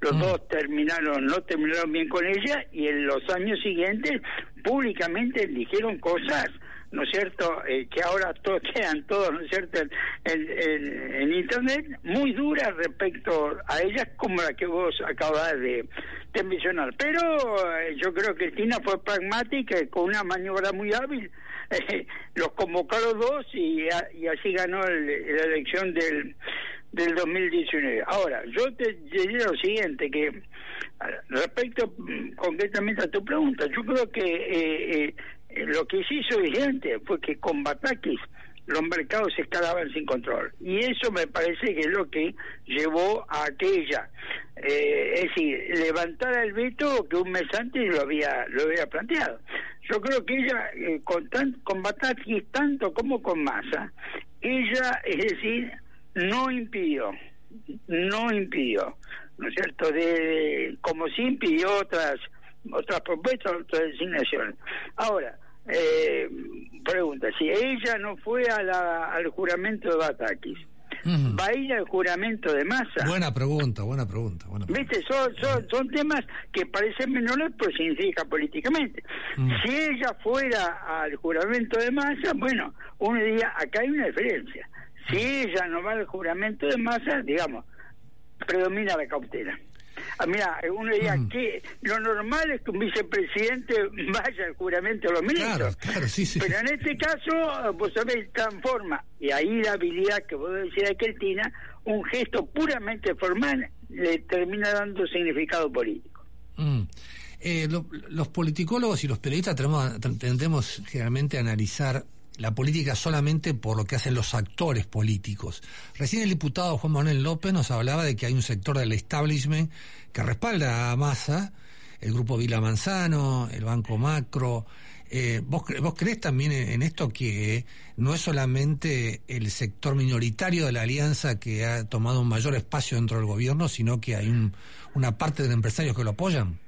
Speaker 24: Los dos terminaron, no terminaron bien con ella y en los años siguientes públicamente dijeron cosas, ¿no es cierto?, Eh, que ahora todos quedan todos, ¿no es cierto?, en, en- Internet, muy duras respecto a ellas como la que vos acabas de, de mencionar. Pero eh, yo creo que Cristina fue pragmática y con una maniobra muy hábil los los dos y, a- y así ganó el- la elección del, del 2019. Ahora, yo te, te diría lo siguiente, que respecto mm, concretamente a tu pregunta, yo creo que eh, eh, lo que se hizo evidente fue que con Batakis los mercados se escalaban sin control. Y eso me parece que es lo que llevó a aquella, eh, es decir, levantara el veto que un mes antes lo había, lo había planteado. Yo creo que ella, eh, con, tan, con Batakis tanto como con Massa, ella, es decir, no impidió, no impidió, ¿no es cierto?, de, como sí impidió otras otras propuestas, otras designaciones. Ahora, eh, pregunta, si ella no fue a la, al juramento de Batakis, ¿va a ir al juramento de Massa?
Speaker 3: Buena pregunta, buena pregunta. Buena pregunta.
Speaker 24: Viste, son, son, son temas que parecen menores, pero significa políticamente.
Speaker 3: Mm.
Speaker 24: Si ella fuera al juramento de masa, bueno, uno diría, acá hay una diferencia. Si ella no va al juramento de masa, digamos, predomina la cautela. Ah, mira, uno diría
Speaker 3: Mm.
Speaker 24: que lo normal es que un vicepresidente vaya al juramento de los ministros.
Speaker 3: Claro, sí, sí.
Speaker 24: Pero en este caso, vos sabés, transforma, y ahí la habilidad que vos decías de Cristina, un gesto puramente formal le termina dando significado político.
Speaker 3: Mm. Eh, lo- los politicólogos y los periodistas tenemos, tendemos generalmente a analizar la política solamente por lo que hacen los actores políticos. Recién el diputado Juan Manuel López nos hablaba de que hay un sector del establishment que respalda a Massa, el grupo Vila Manzano, el Banco Macro. Eh, ¿vos, ¿Vos crees también en, en esto que no es solamente el sector minoritario de la alianza que ha tomado un mayor espacio dentro del gobierno, sino que hay un- una parte de empresarios que lo apoyan?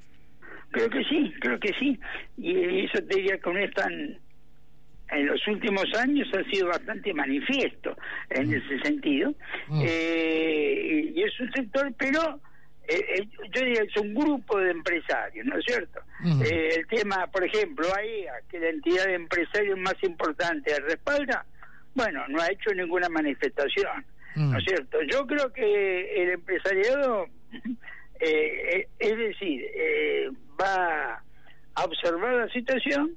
Speaker 24: Creo que sí, creo que sí. Y eso te diría que no es tan en los últimos años ha sido bastante manifiesto en ese sentido. Eh, y es un sector, pero eh, eh, yo diría que es un grupo de empresarios, ¿no es cierto?
Speaker 25: Ujú.
Speaker 24: Eh, el tema, por ejemplo, AEA, que la entidad de empresarios más importante respalda, bueno, no ha hecho ninguna manifestación, ¿no es cierto? Yo creo que el empresariado, eh, eh, es decir, eh, va a observar la situación,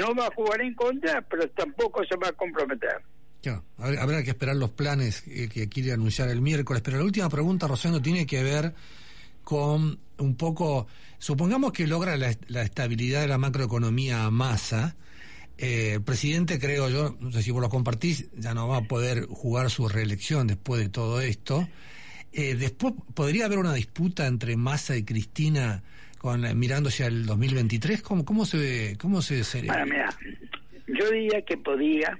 Speaker 24: no va a jugar en contra, pero tampoco se va a comprometer.
Speaker 3: Hab- habrá que esperar los planes eh, que quiere anunciar el miércoles. Pero la última pregunta, Rosendo, tiene que ver con un poco, supongamos que logra la, est- la estabilidad de la macroeconomía a masa. Eh, el presidente, creo yo, no sé si vos lo compartís, ya no va a poder jugar su reelección después de todo esto. Eh, después podría haber una disputa entre Massa y Cristina con la- mirándose al 2023. ¿Cómo, cómo se cómo se sería?
Speaker 24: Bueno, mira, yo diría que podía,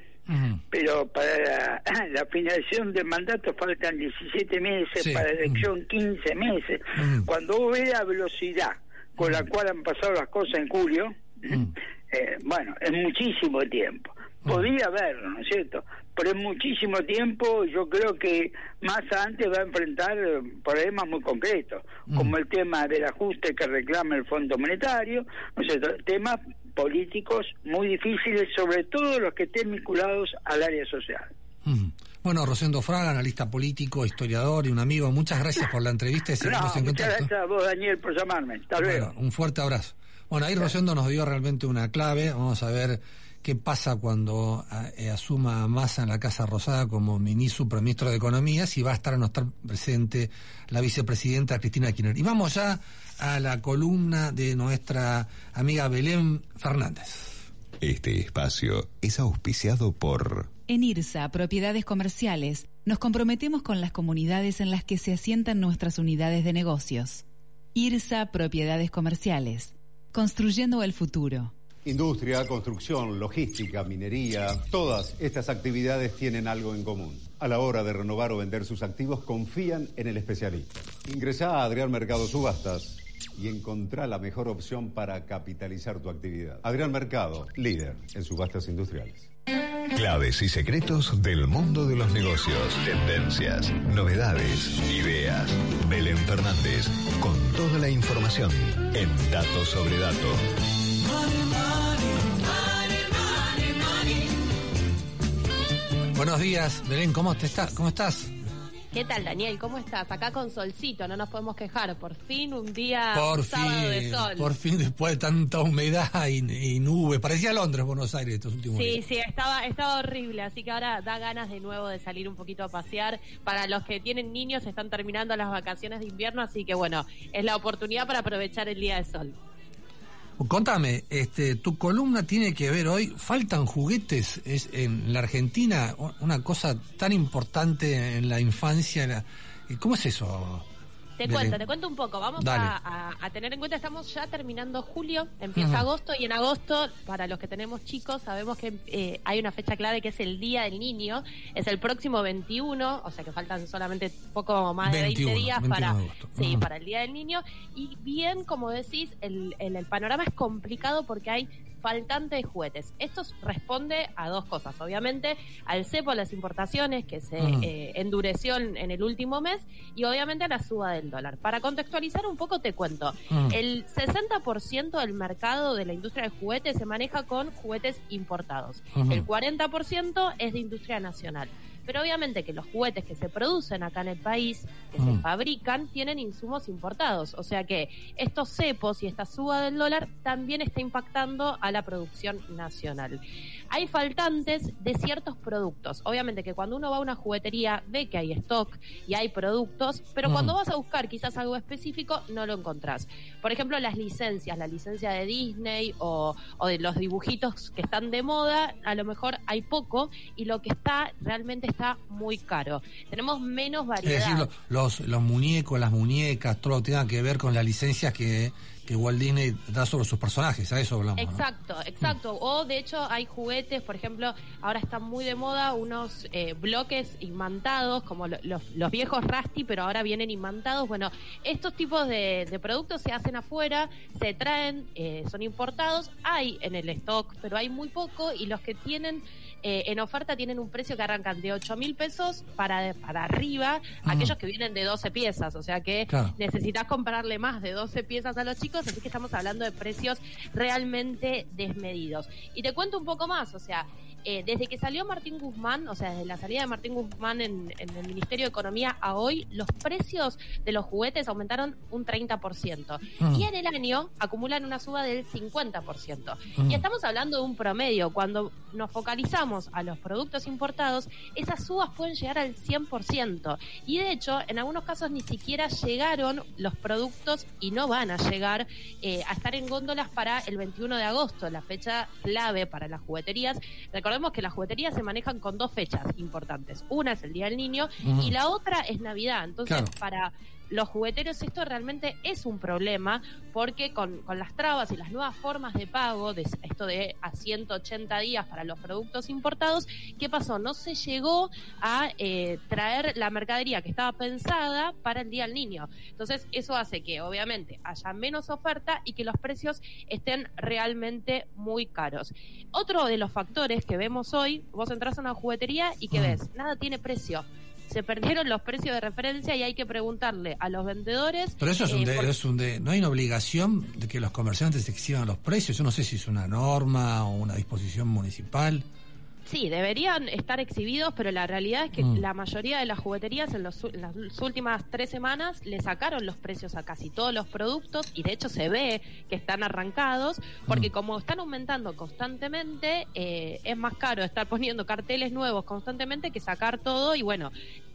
Speaker 24: pero para la, la finalización del mandato faltan 17 meses,
Speaker 3: Sí.
Speaker 24: para la elección 15 meses. Cuando vos ves la velocidad con la cual han pasado las cosas en julio, eh, bueno, es muchísimo tiempo. Podría haberlo, ¿no es cierto? Pero es muchísimo tiempo, yo creo que más antes va a enfrentar problemas muy concretos, como el tema del ajuste que reclama el Fondo Monetario, ¿no es cierto? Temas políticos muy difíciles, sobre todo los que estén vinculados al área social.
Speaker 3: Ujú. Bueno, Rosendo Fraga, analista político, historiador y un amigo, muchas gracias por la entrevista y seguimos
Speaker 24: No,
Speaker 3: en
Speaker 24: muchas gracias a vos, Daniel, por llamarme. Hasta luego.
Speaker 3: Bueno, un fuerte abrazo. Bueno, ahí Rosendo nos dio realmente una clave. Vamos a ver qué pasa cuando a- eh, asuma Massa en la Casa Rosada como ministro, ministro de Economía, si va a estar o no estar presente la vicepresidenta Cristina Kirchner. Y vamos ya a la columna de nuestra amiga Belén Fernández.
Speaker 1: Este espacio es auspiciado por
Speaker 25: En IRSA, Propiedades Comerciales, nos comprometemos con las comunidades en las que se asientan nuestras unidades de negocios. IRSA, Propiedades Comerciales, construyendo el futuro.
Speaker 26: Industria, construcción, logística, minería, todas estas actividades tienen algo en común. A la hora de renovar o vender sus activos, confían en el especialista. Ingresá a Adrián Mercado Subastas y encontrá la mejor opción para capitalizar tu actividad. Adrián Mercado, líder en subastas industriales.
Speaker 23: Claves y secretos del mundo de los negocios, tendencias, novedades, ideas. Belén Fernández, con toda la información en Datos sobre Datos.
Speaker 3: Buenos días, Belén, ¿cómo, te está, ¿cómo estás?
Speaker 27: ¿Qué tal, Daniel? ¿Cómo estás? Acá con solcito, no nos podemos quejar. Por fin un día
Speaker 3: Por
Speaker 27: un sábado de
Speaker 3: fin,
Speaker 27: sol.
Speaker 3: por fin después de tanta humedad y, y nube. Parecía Londres, Buenos Aires estos últimos
Speaker 27: Sí,
Speaker 3: días.
Speaker 27: sí, estaba, estaba horrible, así que ahora da ganas de nuevo de salir un poquito a pasear. Para los que tienen niños, están terminando las vacaciones de invierno, así que bueno, es la oportunidad para aprovechar el día de sol.
Speaker 3: Contame, este, tu columna tiene que ver hoy, faltan juguetes es en la Argentina, una cosa tan importante en la infancia. la- ¿y ¿Cómo es eso?
Speaker 27: Te cuento, te cuento un poco. Vamos a, a- a tener en cuenta, estamos ya terminando julio, empieza agosto y en agosto, para los que tenemos chicos, sabemos que eh, hay una fecha clave que es el Día del Niño, es el próximo 21, o sea que faltan solamente poco más de
Speaker 3: 21,
Speaker 27: 20 días
Speaker 3: 21
Speaker 27: para,
Speaker 3: de
Speaker 27: sí, para el Día del Niño. Y bien, como decís, el, el- el panorama es complicado porque hay faltante de juguetes. Esto responde a dos cosas. Obviamente, al cepo, las importaciones, que se
Speaker 28: Mm.
Speaker 27: eh, endureció en, en el último mes, y obviamente a la suba del dólar. Para contextualizar un poco, te cuento.
Speaker 28: Mm.
Speaker 27: El 60% del mercado de la industria de juguetes se maneja con juguetes importados.
Speaker 28: Ujú.
Speaker 27: El 40% es de industria nacional. Pero obviamente que los juguetes que se producen acá en el país, que se
Speaker 28: Mm.
Speaker 27: fabrican, tienen insumos importados. O sea que estos cepos y esta suba del dólar también está impactando a la producción nacional. Hay faltantes de ciertos productos. Obviamente que cuando uno va a una juguetería ve que hay stock y hay productos, pero
Speaker 28: Mm.
Speaker 27: cuando vas a buscar quizás algo específico no lo encontrás. Por ejemplo, las licencias, la licencia de Disney o, o de los dibujitos que están de moda, a lo mejor hay poco y lo que está realmente está muy caro. Tenemos menos
Speaker 3: Es
Speaker 27: variedad.
Speaker 3: decir, los, los muñecos, las muñecas, todo lo que tenga que ver con las licencias que, que Walt Disney da sobre sus personajes, a eso hablamos. ¿no?
Speaker 27: Exacto, exacto. O de hecho hay juguetes, por ejemplo, ahora están muy de moda unos eh, bloques imantados, como lo- los, los viejos Rusty, pero ahora vienen imantados. Bueno, estos tipos de, de productos se hacen afuera, se traen, eh, son importados, hay en el stock, pero hay muy poco y los que tienen eh, en oferta tienen un precio que arrancan de 8 mil pesos para, para arriba, aquellos que vienen de 12 piezas, o sea que
Speaker 28: Claro.
Speaker 27: necesitas comprarle más de 12 piezas a los chicos, así que estamos hablando de precios realmente desmedidos. Y te cuento un poco más, o sea, eh, desde que salió Martín Guzmán, o sea, desde la salida de Martín Guzmán en, en el Ministerio de Economía a hoy, los precios de los juguetes aumentaron un 30%.
Speaker 28: Mm.
Speaker 27: Y en el año acumulan una suba del 50%.
Speaker 28: Mm.
Speaker 27: Y estamos hablando de un promedio. Cuando nos focalizamos a los productos importados, esas subas pueden llegar al 100%. Y de hecho, en algunos casos ni siquiera llegaron los productos y no van a llegar eh, a estar en góndolas para el 21 de agosto, la fecha clave para las jugueterías. Recordemos que las jugueterías se manejan con dos fechas importantes. Una es el Día del Niño y la otra es Navidad. Entonces,
Speaker 28: Claro.
Speaker 27: para los jugueteros esto realmente es un problema porque con, con las trabas y las nuevas formas de pago, de esto de a 180 días para los productos importados, ¿qué pasó? No se llegó a eh, traer la mercadería que estaba pensada para el Día del Niño. Entonces eso hace que obviamente haya menos oferta y que los precios estén realmente muy caros. Otro de los factores que vemos hoy, vos entras a una juguetería y que
Speaker 28: Mm.
Speaker 27: ves, nada tiene precio. Se perdieron los precios de referencia y hay que preguntarle a los vendedores.
Speaker 3: Pero eso es un,
Speaker 27: eh,
Speaker 3: de-
Speaker 27: por-
Speaker 3: es un de- no hay una obligación de que los comerciantes exhiban los precios. Yo no sé si es una norma o una disposición municipal.
Speaker 27: Sí, deberían estar exhibidos, pero la realidad es que
Speaker 3: Mm.
Speaker 27: la mayoría de las jugueterías en, los en las últimas tres semanas le sacaron los precios a casi todos los productos y de hecho se ve que están arrancados porque
Speaker 3: Mm.
Speaker 27: como están aumentando constantemente, eh, es más caro estar poniendo carteles nuevos constantemente que sacar todo y bueno,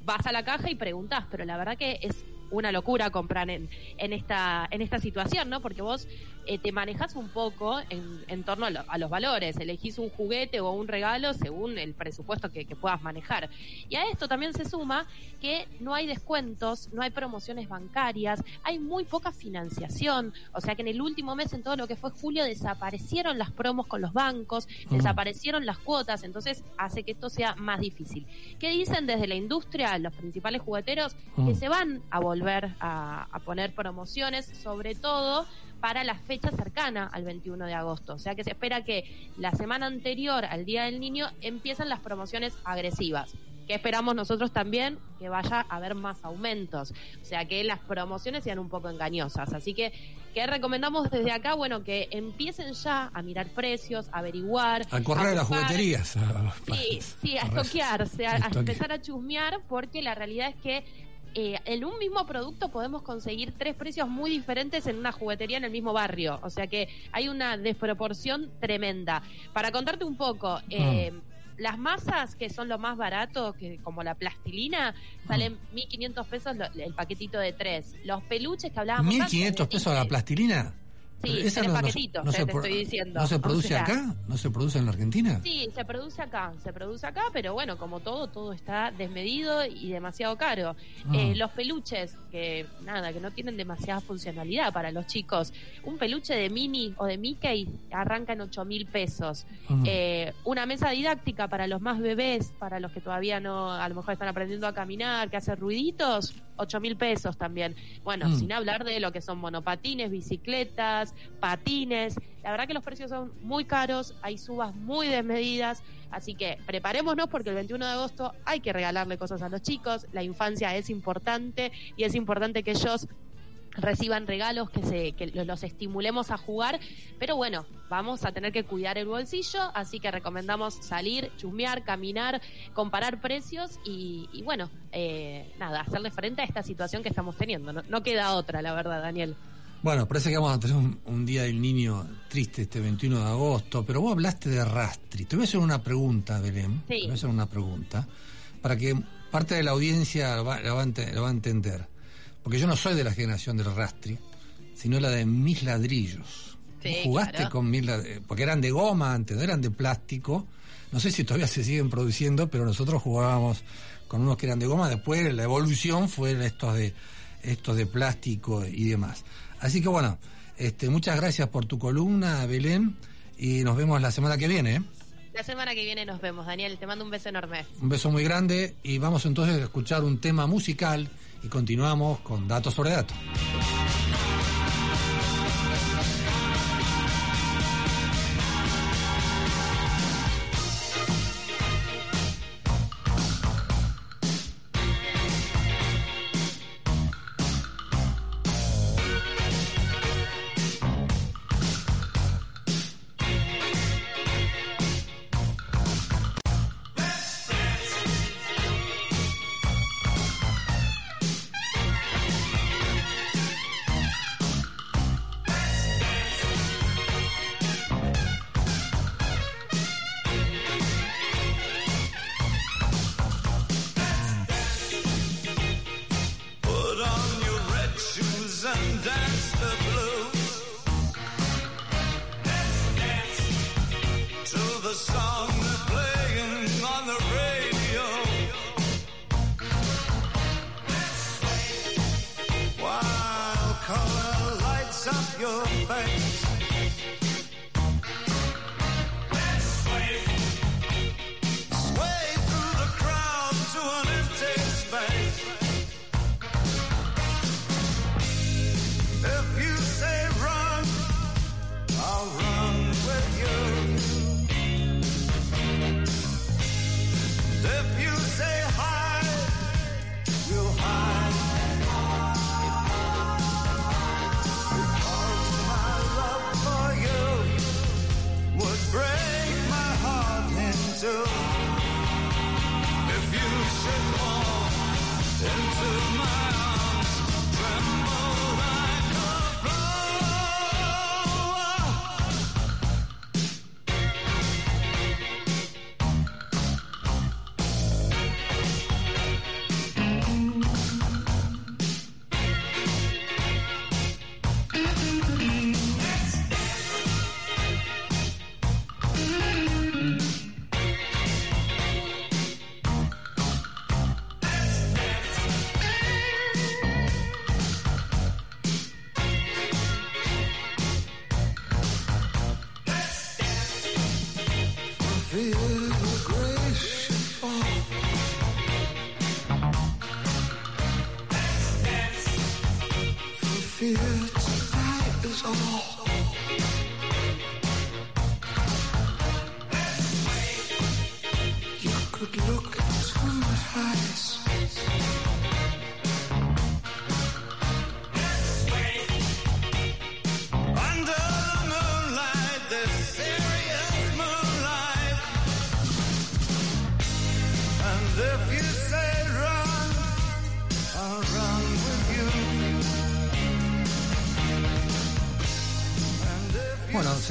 Speaker 27: vas a la caja y preguntás, pero la verdad que es una locura comprar en, en esta en esta situación, ¿no? Porque vos eh, te manejas un poco en, en torno a, lo- a los valores, elegís un juguete o un regalo según el presupuesto que, que puedas manejar. Y a esto también se suma que no hay descuentos, no hay promociones bancarias, hay muy poca financiación, o sea que en el último mes, en todo lo que fue julio, desaparecieron las promos con los bancos,
Speaker 3: Mm.
Speaker 27: desaparecieron las cuotas, entonces hace que esto sea más difícil. ¿Qué dicen desde la industria, los principales jugueteros?
Speaker 3: Mm.
Speaker 27: Que se van a volver a, a poner promociones, sobre todo para la fecha cercana al 21 de agosto. O sea que se espera que la semana anterior al Día del Niño empiezan las promociones agresivas. Que esperamos nosotros también que vaya a haber más aumentos. O sea que las promociones sean un poco engañosas. Así que, ¿qué recomendamos desde acá? Bueno, que empiecen ya a mirar precios, a averiguar.
Speaker 3: A correr a las jugueterías.
Speaker 27: Sí, sí, a
Speaker 3: Correcto.
Speaker 27: estoquearse, a, a empezar a chusmear, porque la realidad es que eh, en un mismo producto podemos conseguir tres precios muy diferentes en una juguetería en el mismo barrio. O sea que hay una desproporción tremenda. Para contarte un poco, eh, las masas que son lo más barato, que como la plastilina, salen 1.500 pesos lo- el paquetito de tres. Los peluches que hablábamos antes,
Speaker 3: 1.500 pesos la plastilina.
Speaker 27: Sí,
Speaker 3: Pero esa
Speaker 27: tres
Speaker 3: no- se
Speaker 27: te estoy diciendo.
Speaker 3: ¿No se
Speaker 27: O
Speaker 3: produce
Speaker 27: sea,
Speaker 3: acá? ¿No se produce en la Argentina?
Speaker 27: Sí, se produce acá, se produce acá, pero bueno, como todo, todo está desmedido y demasiado caro.
Speaker 3: Mm.
Speaker 27: Eh, los peluches, que nada, que no tienen demasiada funcionalidad para los chicos. Un peluche de Minnie o de Mickey arranca en 8 mil pesos.
Speaker 3: Mm.
Speaker 27: Eh, una mesa didáctica para los más bebés, para los que todavía no, a lo mejor están aprendiendo a caminar, que hace ruiditos, 8 mil pesos también. Bueno,
Speaker 3: Mm.
Speaker 27: sin hablar de lo que son monopatines, bicicletas, patines. La verdad que los precios son muy caros, hay subas muy desmedidas, así que preparémonos porque el 21 de agosto hay que regalarle cosas a los chicos, la infancia es importante y es importante que ellos reciban regalos, que, se, que lo- los estimulemos a jugar, pero bueno, vamos a tener que cuidar el bolsillo, así que recomendamos salir, chusmear, caminar, comparar precios y, y bueno, eh, nada, hacerle frente a esta situación que estamos teniendo. No, no queda otra, la verdad, Daniel.
Speaker 3: Bueno, parece que vamos a tener un, un día del niño triste este 21 de agosto, pero vos hablaste de Rastri. Te voy a hacer una pregunta, Belén.
Speaker 27: Sí.
Speaker 3: Te voy a hacer una pregunta para que parte de la audiencia la va, la va la va a entender. Porque yo no soy de la generación del Rastri, sino la de mis ladrillos.
Speaker 27: Sí,
Speaker 3: jugaste
Speaker 27: claro.
Speaker 3: con mis ladrillos, porque eran de goma antes, no eran de plástico. No sé si todavía se siguen produciendo, pero nosotros jugábamos con unos que eran de goma. Después la evolución fue estos de estos de plástico y demás. Así que bueno, este, muchas gracias por tu columna, Belén, y nos vemos la semana que viene. ¿eh?
Speaker 27: La semana que viene nos vemos, Daniel. Te mando un beso enorme.
Speaker 3: Un beso muy grande y vamos entonces a escuchar un tema musical y continuamos con datos sobre datos.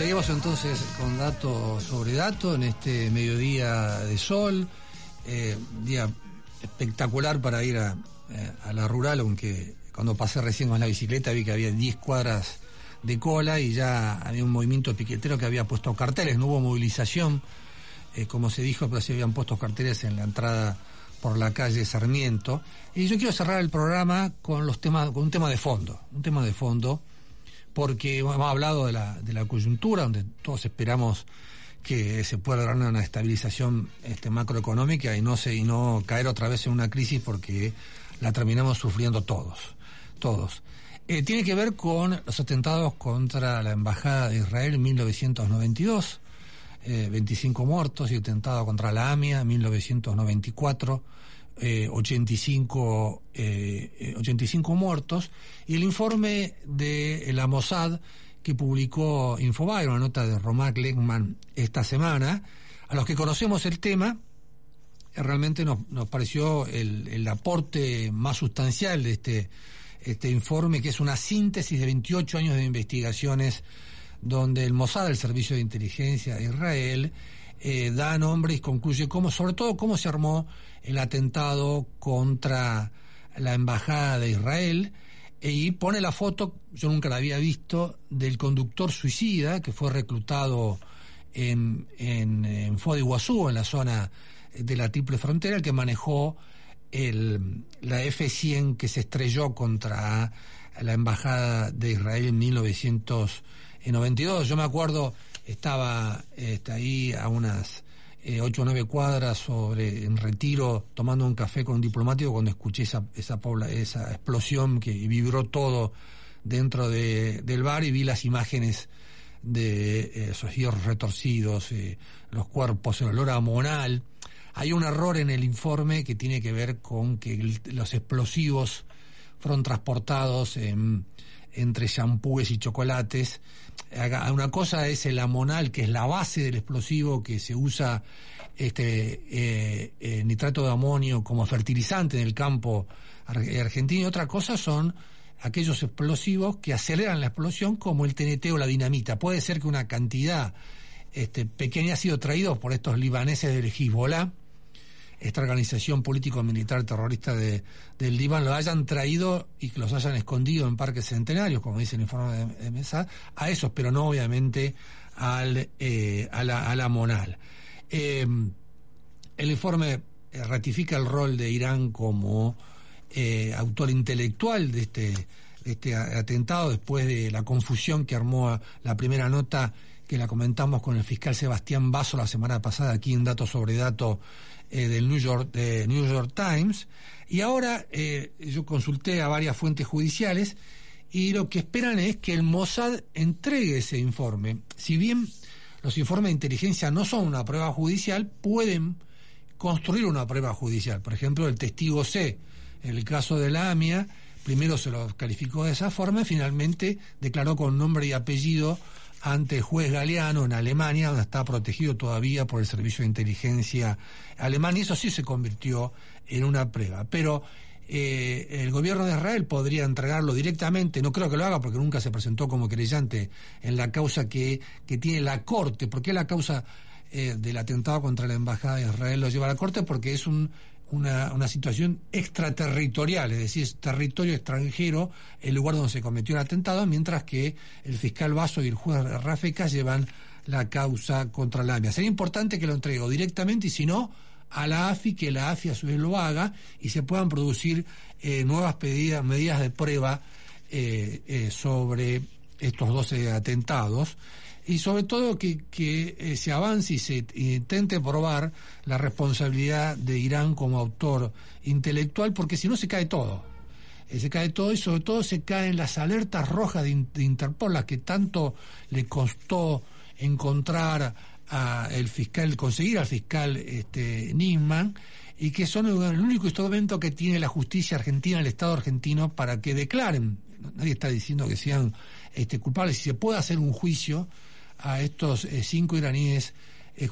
Speaker 3: Seguimos entonces con dato sobre dato en este mediodía de sol, eh, día espectacular para ir a, eh, a la rural, aunque cuando pasé recién con la bicicleta vi que había 10 cuadras de cola y ya había un movimiento piquetero que había puesto carteles, no hubo movilización, eh, como se dijo, pero sí habían puesto carteles en la entrada por la calle Sarmiento. Y yo quiero cerrar el programa con los temas, con un tema de fondo, un tema de fondo porque hemos hablado de la, de la coyuntura, donde todos esperamos que se pueda lograr una estabilización este, macroeconómica y no, se, y no caer otra vez en una crisis porque la terminamos sufriendo todos, todos. Eh, tiene que ver con los atentados contra la Embajada de Israel en 1992, eh, 25 muertos, y atentado contra la AMIA en 1994, eh, 85, eh, eh, 85 muertos, y el informe de la Mossad que publicó Infobae, una nota de Romac Legman esta semana, a los que conocemos el tema, realmente nos, nos pareció el, el aporte más sustancial de este, este informe, que es una síntesis de 28 años de investigaciones donde el Mossad, el Servicio de Inteligencia de Israel, da nombre y concluye cómo, sobre todo cómo se armó el atentado contra la embajada de Israel eh, y pone la foto, yo nunca la había visto, del conductor suicida que fue reclutado en, en, en en la zona de la Triple Frontera, el que manejó el, la F-100 que se estrelló contra la embajada de Israel en 1992. Yo me acuerdo, estaba este, ahí a unas eh, ocho o nueve cuadras sobre en retiro tomando un café con un diplomático cuando escuché esa esa, esa explosión que vibró todo dentro de, del bar y vi las imágenes de eh, esos hierros retorcidos, eh, los cuerpos, el olor amonal. Hay un error en el informe que tiene que ver con que los explosivos fueron transportados en- entre champúes y chocolates. Una cosa es el amonal, que es la base del explosivo que se usa este eh, eh, nitrato de amonio como fertilizante en el campo eh, argentino. Y otra cosa son aquellos explosivos que aceleran la explosión como el TNT o la dinamita. Puede ser que una cantidad este, pequeña ha sido traído por estos libaneses del Hezbollah, esta organización político-militar terrorista de, del Líbano, lo hayan traído y que los hayan escondido en parques centenarios, como dice el informe de, Mesa, a esos, pero no obviamente al, eh, a, la, a la monal. Eh, el informe eh, ratifica el rol de Irán como eh, autor intelectual de este, este atentado después de la confusión que armó la primera nota que la comentamos con el fiscal Sebastián Basso la semana pasada aquí en Dato sobre Dato eh, del New York, de New York Times. Y ahora eh, yo consulté a varias fuentes judiciales y lo que esperan es que el Mossad entregue ese informe. Si bien los informes de inteligencia no son una prueba judicial, pueden construir una prueba judicial. Por ejemplo, el testigo C, en el caso de la AMIA, primero se lo calificó de esa forma y finalmente declaró con nombre y apellido ante juez Galeano en Alemania, donde está protegido todavía por el Servicio de Inteligencia alemán, y eso sí se convirtió en una prueba. Pero eh, el gobierno de Israel podría entregarlo directamente, no creo que lo haga porque nunca se presentó como creyente en la causa que, que tiene la Corte. ¿Por qué la causa eh, del atentado contra la Embajada de Israel lo lleva a la Corte? Porque es un, una, una situación extraterritorial, es decir, es territorio extranjero el lugar donde se cometió el atentado, mientras que el fiscal Basso y el juez Rafecas llevan la causa contra la AMIA. Sería importante que lo entregue directamente y si no, a la AFI, que la AFI a su vez lo haga y se puedan producir eh, nuevas pedidas, medidas de prueba eh, eh, sobre estos 12 atentados. Y sobre todo que, que eh, se avance y se intente probar la responsabilidad de Irán como autor intelectual, porque si no se cae todo. Eh, se cae todo y sobre todo se caen las alertas rojas de, de Interpol, las que tanto le costó encontrar a el fiscal, conseguir al fiscal este, Nisman, y que son el único instrumento que tiene la justicia argentina, el Estado argentino, para que declaren. Nadie está diciendo que sean este, culpables. Si se puede hacer un juicio a estos eh, cinco iraníes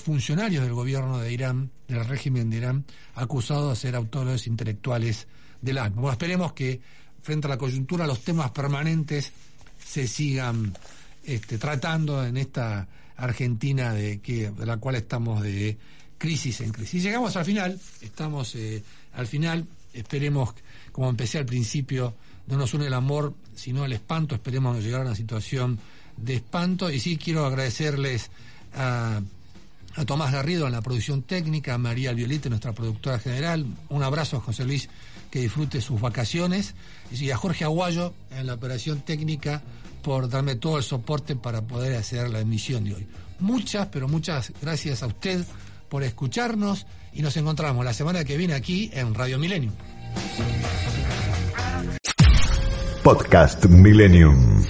Speaker 3: funcionarios del gobierno de Irán, del régimen de Irán, acusados de ser autores intelectuales del alma. Bueno, esperemos que frente a la coyuntura los temas permanentes se sigan este, tratando en esta Argentina de, que, de la cual estamos de crisis en crisis. Y llegamos al final, estamos eh, al final, esperemos, como empecé al principio, no nos une el amor, sino el espanto, esperemos llegar a una situación de espanto. Y sí quiero agradecerles a, a Tomás Garrido en la producción técnica, a María Violete, nuestra productora general, un abrazo a José Luis, que disfrute sus vacaciones, y a Jorge Aguayo en la operación técnica por darme todo el soporte para poder hacer la emisión de hoy. Muchas, pero muchas gracias a usted por escucharnos y nos encontramos la semana que viene aquí en Radio Milenio.
Speaker 1: Podcast Millennium.